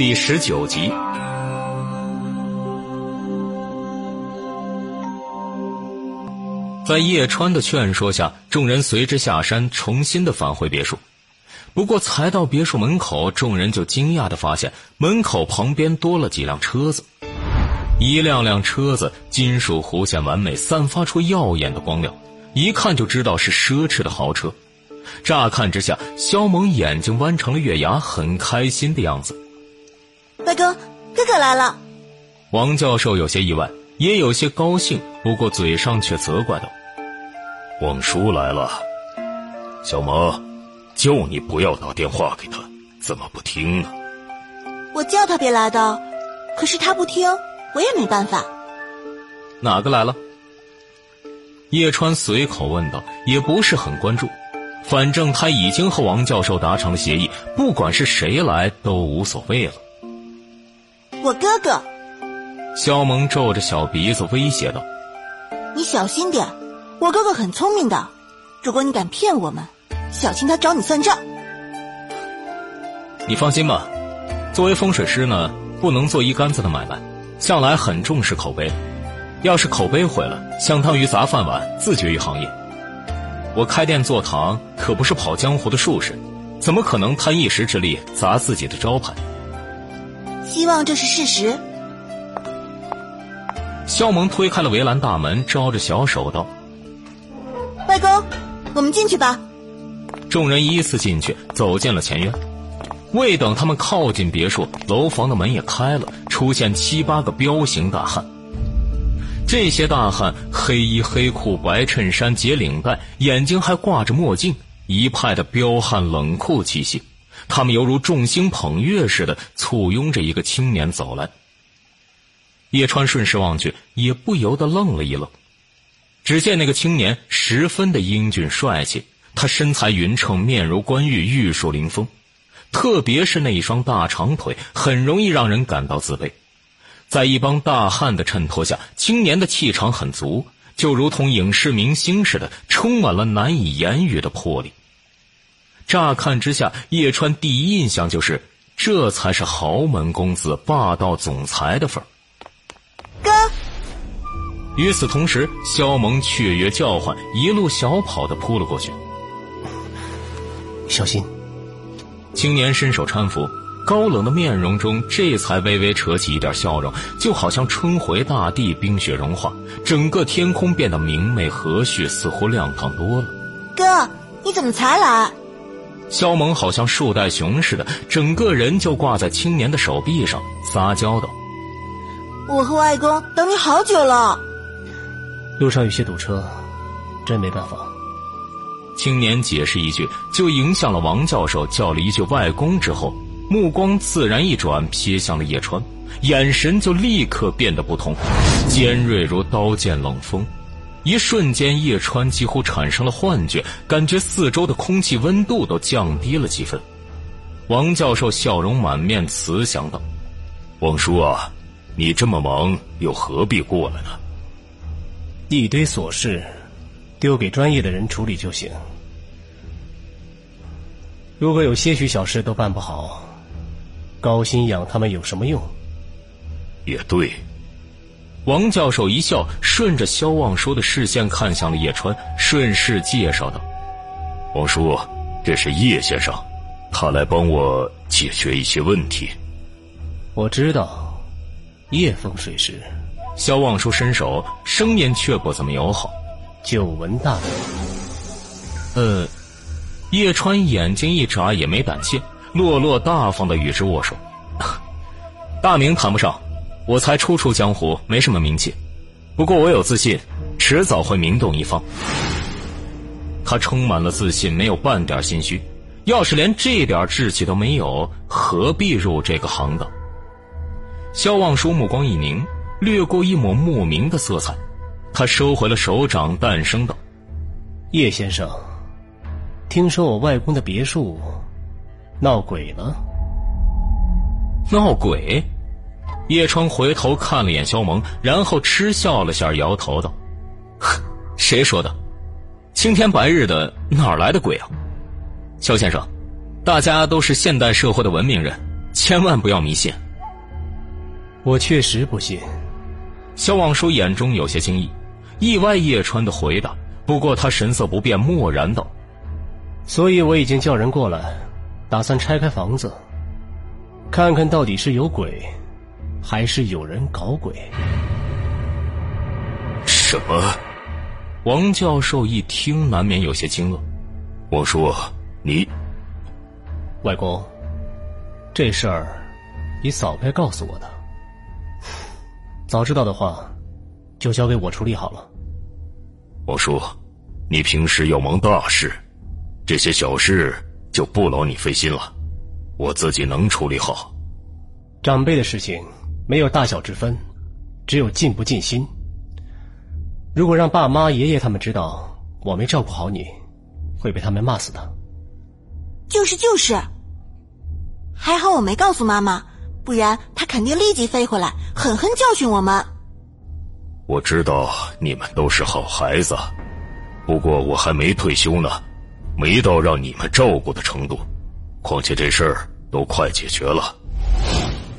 第十九集。在叶川的劝说下，众人随之下山，重新的返回别墅。不过，才到别墅门口，众人就惊讶的发现，门口旁边多了几辆车子。一辆辆车子金属弧线完美，散发出耀眼的光亮，一看就知道是奢侈的豪车。乍看之下，肖萌眼睛弯成了月牙，很开心的样子。外公，哥哥来了。王教授有些意外，也有些高兴，不过嘴上却责怪道。王叔来了，小萌，叫你不要打电话给他，怎么不听呢？我叫他别来的，可是他不听，我也没办法。哪个来了？叶川随口问道，也不是很关注，反正他已经和王教授达成了协议，不管是谁来都无所谓了。我哥哥。肖萌皱着小鼻子威胁道：“你小心点。”我哥哥很聪明的，如果你敢骗我们，小心他找你算账。你放心吧，作为风水师呢，不能做一竿子的买卖，向来很重视口碑。要是口碑毁了，相当于砸饭碗，自绝于行业。我开店做堂可不是跑江湖的术士，怎么可能贪一时之力砸自己的招牌？希望这是事实。肖萌推开了围栏大门，招着小手道。外公，我们进去吧。众人依次进去，走进了前院。未等他们靠近别墅，楼房的门也开了，出现七八个彪形大汉。这些大汉黑衣黑裤白衬衫结领带，眼睛还挂着墨镜，一派的彪悍冷酷气息。他们犹如众星捧月似的簇拥着一个青年走来。叶川顺势望去，也不由得愣了一愣。只见那个青年十分的英俊帅气，他身材匀称，面如冠玉，玉树临风。特别是那一双大长腿，很容易让人感到自卑。在一帮大汉的衬托下，青年的气场很足，就如同影视明星似的，充满了难以言喻的魄力。乍看之下，叶川第一印象就是，这才是豪门公子、霸道总裁的份儿。哥。与此同时，萧萌雀跃叫唤，一路小跑的扑了过去。小心！青年伸手搀扶，高冷的面容中这才微微扯起一点笑容，就好像春回大地，冰雪融化，整个天空变得明媚和煦，似乎亮堂多了。哥，你怎么才来？肖萌好像树袋熊似的，整个人就挂在青年的手臂上，撒娇道：“我和外公等你好久了。”路上有些堵车，真没办法。青年解释一句，就迎向了王教授，叫了一句“外公”之后，目光自然一转，瞥向了叶川，眼神就立刻变得不同，尖锐如刀剑冷锋。一瞬间，叶川几乎产生了幻觉，感觉四周的空气温度都降低了几分。王教授笑容满面，慈祥道：“王叔啊，你这么忙，又何必过来呢？”一堆琐事，丢给专业的人处理就行。如果有些许小事都办不好，高薪养他们有什么用？也对。王教授一笑，顺着肖望舒的视线看向了叶川，顺势介绍道：“王叔，这是叶先生，他来帮我解决一些问题。”我知道，叶风水师。肖望舒伸手，声音却不怎么友好。久闻大名。呃，叶川眼睛一眨，也没胆怯，落落大方的与之握手。大名谈不上，我才初出江湖，没什么名气。不过我有自信，迟早会名动一方。他充满了自信，没有半点心虚。要是连这点志气都没有，何必入这个行当？肖望舒目光一凝。掠过一抹莫名的色彩，他收回了手掌，淡声道：“叶先生，听说我外公的别墅闹鬼了。”闹鬼？叶川回头看了眼肖萌，然后嗤笑了下，摇头道：“谁说的？青天白日的，哪来的鬼啊？肖先生，大家都是现代社会的文明人，千万不要迷信。我确实不信。萧望舒眼中有些惊异，意外叶川的回答。不过他神色不变，默然道：“所以我已经叫人过来，打算拆开房子，看看到底是有鬼，还是有人搞鬼。”什么？王教授一听，难免有些惊愕。我说，你，外公，这事儿，你早该告诉我的。早知道的话，就交给我处理好了。我说，你平时要忙大事，这些小事就不劳你费心了，我自己能处理好。长辈的事情没有大小之分，只有尽不尽心。如果让爸妈、爷爷他们知道我没照顾好你，会被他们骂死的。就是就是，还好我没告诉妈妈。不然她肯定立即飞回来，狠狠教训我们。我知道你们都是好孩子，不过我还没退休呢，没到让你们照顾的程度。况且这事儿都快解决了。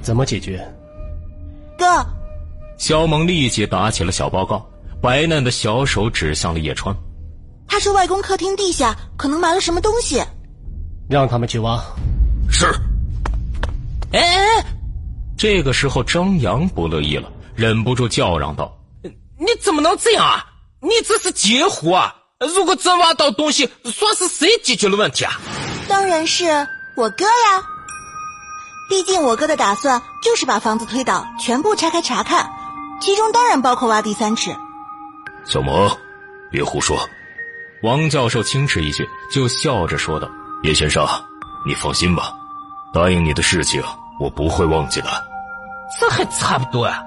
怎么解决？哥，肖萌立即打起了小报告，白嫩的小手指向了叶川。他说外公客厅地下可能埋了什么东西，让他们去挖。是。哎哎！这个时候，张扬不乐意了，忍不住叫嚷道：“你怎么能这样啊？你这是截胡啊！如果真挖到东西，算是谁解决了问题啊？当然是我哥呀！毕竟我哥的打算就是把房子推倒，全部拆开查看，其中当然包括挖地三尺。”小萌，别胡说！王教授轻斥一句，就笑着说道：“叶先生，你放心吧。”答应你的事情，我不会忘记的。这还差不多啊。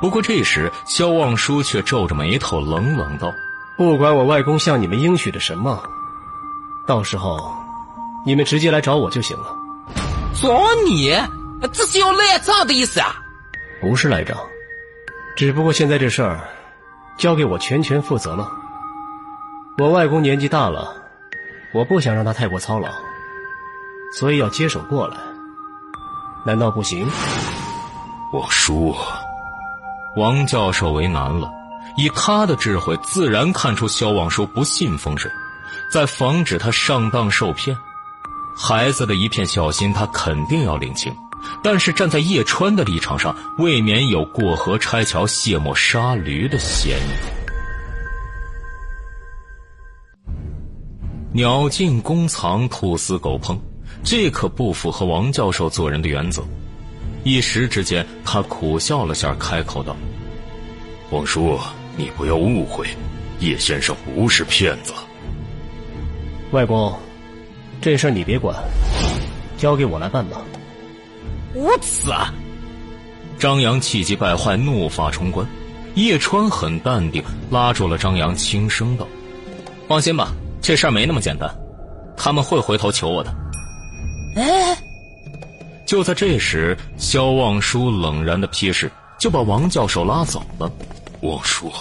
不过这时，萧望舒却皱着眉头，冷冷道：“不管我外公向你们应许的什么，到时候你们直接来找我就行了。”找你？这是要赖账的意思啊？不是赖账，只不过现在这事儿交给我全权负责了。我外公年纪大了，我不想让他太过操劳。所以要接手过来，难道不行？我输，王教授为难了。以他的智慧，自然看出萧望舒不信风水，在防止他上当受骗。孩子的一片孝心，他肯定要领情。但是站在叶川的立场上，未免有过河拆桥、卸磨杀驴的嫌疑。鸟尽弓藏，兔死狗烹。这可不符合王教授做人的原则。一时之间，他苦笑了下，开口道：“王叔，你不要误会，叶先生不是骗子。外公，这事你别管，交给我来办吧。”无此啊！张扬气急败坏，怒发冲冠。叶川很淡定，拉住了张扬，轻声道：“放心吧，这事儿没那么简单，他们会回头求我的。”哎！就在这时，肖望舒冷然的批示，就把王教授拉走了。王叔，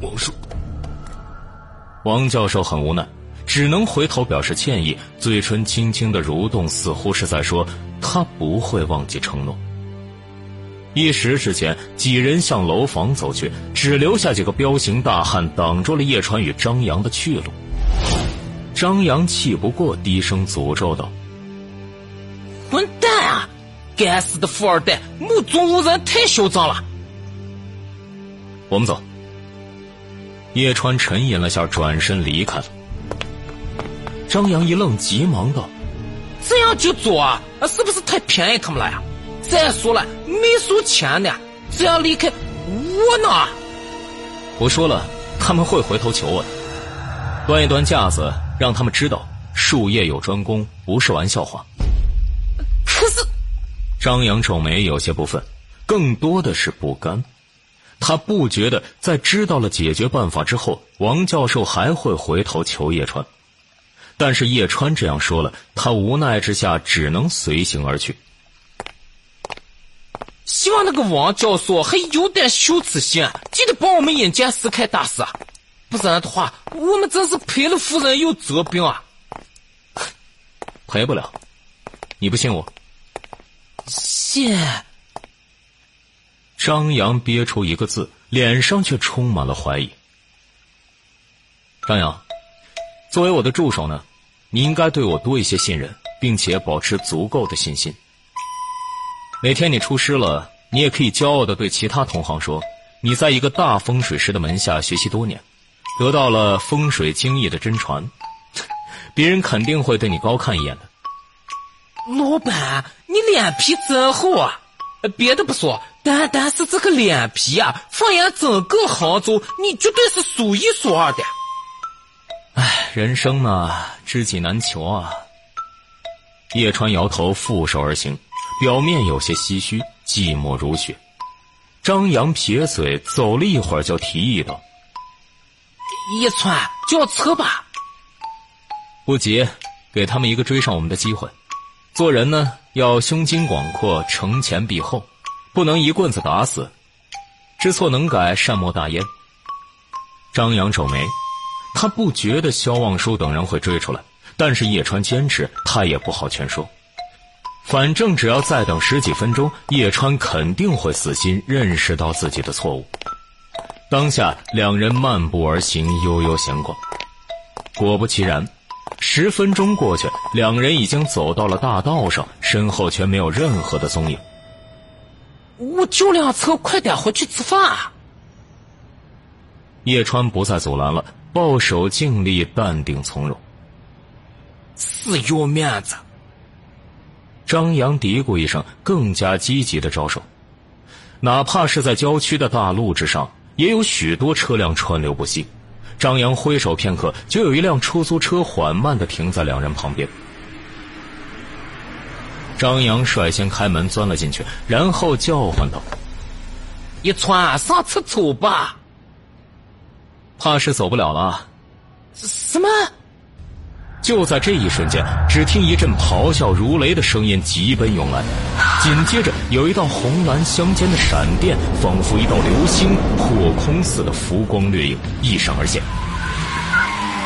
王叔，王教授很无奈，只能回头表示歉意，嘴唇轻轻的蠕动，似乎是在说他不会忘记承诺。一时之间，几人向楼房走去，只留下几个彪形大汉挡住了叶川与张扬的去路。张扬气不过，低声诅咒道。混蛋啊！该死的富二代，目中无人，太嚣张了。我们走。叶川沉吟了下，转身离开了。张扬一愣，急忙道：“这样就走啊？是不是太便宜他们了呀？再说了，没收钱呢，这样离开我呢？”我说了，他们会回头求我的。端一端架子，让他们知道术业有专攻，不是玩笑话。可是，张扬皱眉，有些不忿，更多的是不甘。他不觉得在知道了解决办法之后，王教授还会回头求叶川。但是叶川这样说了，他无奈之下只能随行而去。希望那个王教授还有点羞耻心，记得帮我们引荐石开大师，不然的话，我们真是赔了夫人又折兵啊！赔不了，你不信我？仙。张扬憋出一个字，脸上却充满了怀疑。张扬，作为我的助手呢，你应该对我多一些信任，并且保持足够的信心。哪天你出师了，你也可以骄傲的对其他同行说，你在一个大风水师的门下学习多年，得到了风水经义的真传，别人肯定会对你高看一眼的。老板，你脸皮真厚啊！别的不说，单单是这个脸皮啊，放眼整个杭州，你绝对是数一数二的。唉，人生嘛，知己难求啊。叶川摇头，负手而行，表面有些唏嘘，寂寞如雪。张扬撇嘴，走了一会儿，就提议道：“叶川，叫车吧。”不急，给他们一个追上我们的机会。做人呢，要胸襟广阔，承前避后，不能一棍子打死。知错能改，善莫大焉。张扬皱眉。他不觉得萧望舒等人会追出来，但是叶川坚持，他也不好劝说。反正只要再等十几分钟，叶川肯定会死心，认识到自己的错误。当下，两人漫步而行，悠悠闲逛。果不其然，十分钟过去，两人已经走到了大道上，身后却没有任何的踪影。我就辆车，快点回去吃饭。啊叶川不再阻拦了。抱手静立，淡定从容，死要面子。张扬嘀咕一声，更加积极的招手。哪怕是在郊区的大路之上，也有许多车辆川流不息。张扬挥手片刻，就有一辆出租车缓慢的停在两人旁边。张扬率先开门钻了进去，然后叫唤道：“一川，上车走吧。”怕是走不了了。什么？就在这一瞬间，只听一阵咆哮如雷的声音急奔涌来，紧接着有一道红蓝相间的闪电，仿佛一道流星破空似的浮光掠影，一闪而现。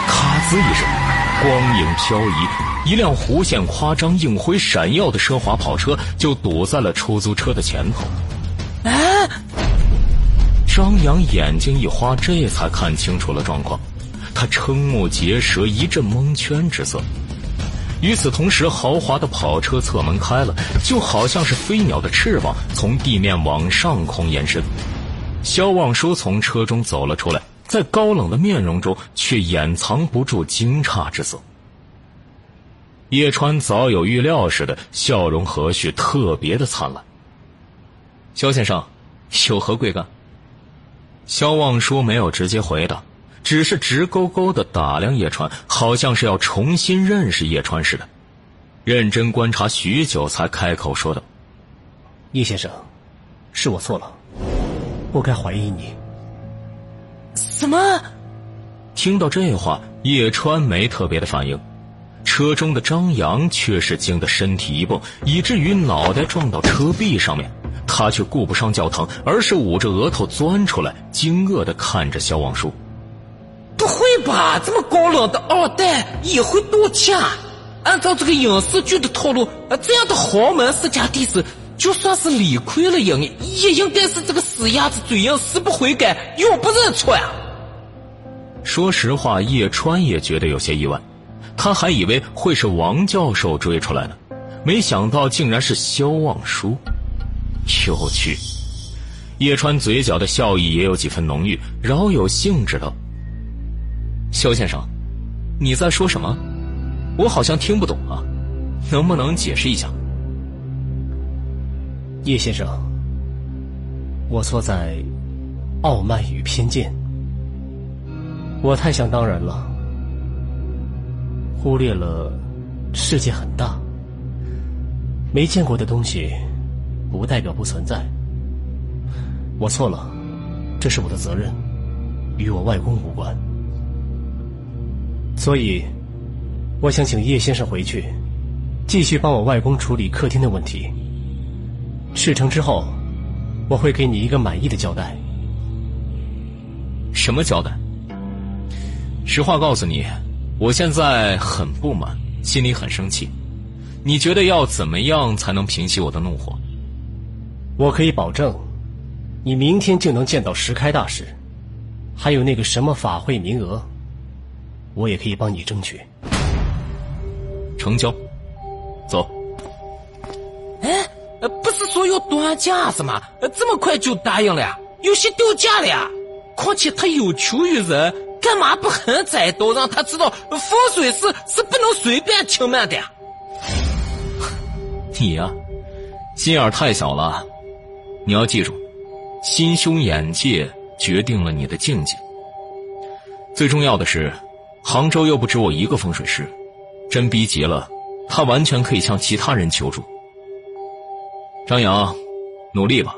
咔滋一声，光影飘移，一辆弧线夸张、映辉闪耀的奢华跑车就堵在了出租车的前头。张扬眼睛一花，这才看清楚了状况。他瞠目结舌，一阵蒙圈之色。与此同时，豪华的跑车侧门开了，就好像是飞鸟的翅膀从地面往上空延伸。肖望舒从车中走了出来，在高冷的面容中却掩藏不住惊诧之色。叶川早有预料似的，笑容和煦，特别的灿烂。肖先生，有何贵干？萧望舒没有直接回答，只是直勾勾的打量叶川，好像是要重新认识叶川似的。认真观察许久，才开口说道：“叶先生，是我错了，不该怀疑你。”什么？听到这话，叶川没特别的反应，车中的张扬却是惊得身体一蹦，以至于脑袋撞到车壁上面。他却顾不上教堂，而是捂着额头钻出来，惊愕的看着肖望舒。不会吧？这么高冷的二代也会赌钱？按照这个影视剧的套路，这样的豪门世家弟子，就算是理亏了也也应该是这个死鸭子嘴硬，死不悔改，永不认错呀。说实话，叶川也觉得有些意外，他还以为会是王教授追出来呢，没想到竟然是肖望舒。有趣，叶川嘴角的笑意也有几分浓郁，饶有兴致道：“肖先生，你在说什么？我好像听不懂啊，能不能解释一下？”叶先生，我错在傲慢与偏见，我太想当然了，忽略了世界很大，没见过的东西。不代表不存在。我错了，这是我的责任，与我外公无关。所以，我想请叶先生回去，继续帮我外公处理客厅的问题。事成之后，我会给你一个满意的交代。什么交代？实话告诉你，我现在很不满，心里很生气。你觉得要怎么样才能平息我的怒火？我可以保证，你明天就能见到石开大师，还有那个什么法会名额，我也可以帮你争取。成交，走。哎，不是说要端架子吗？这么快就答应了呀？有些掉价了呀？况且他有求于人，干嘛不狠宰刀，让他知道风水师是不能随便轻慢的呀？你呀，心眼太小了。你要记住，心胸眼界决定了你的境界。最重要的是，杭州又不止我一个风水师，真逼急了，他完全可以向其他人求助。张扬，努力吧，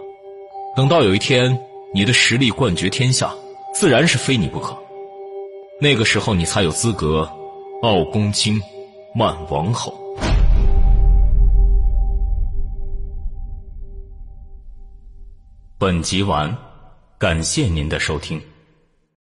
等到有一天你的实力冠绝天下，自然是非你不可。那个时候，你才有资格傲公卿，慢王后。本集完，感谢您的收听。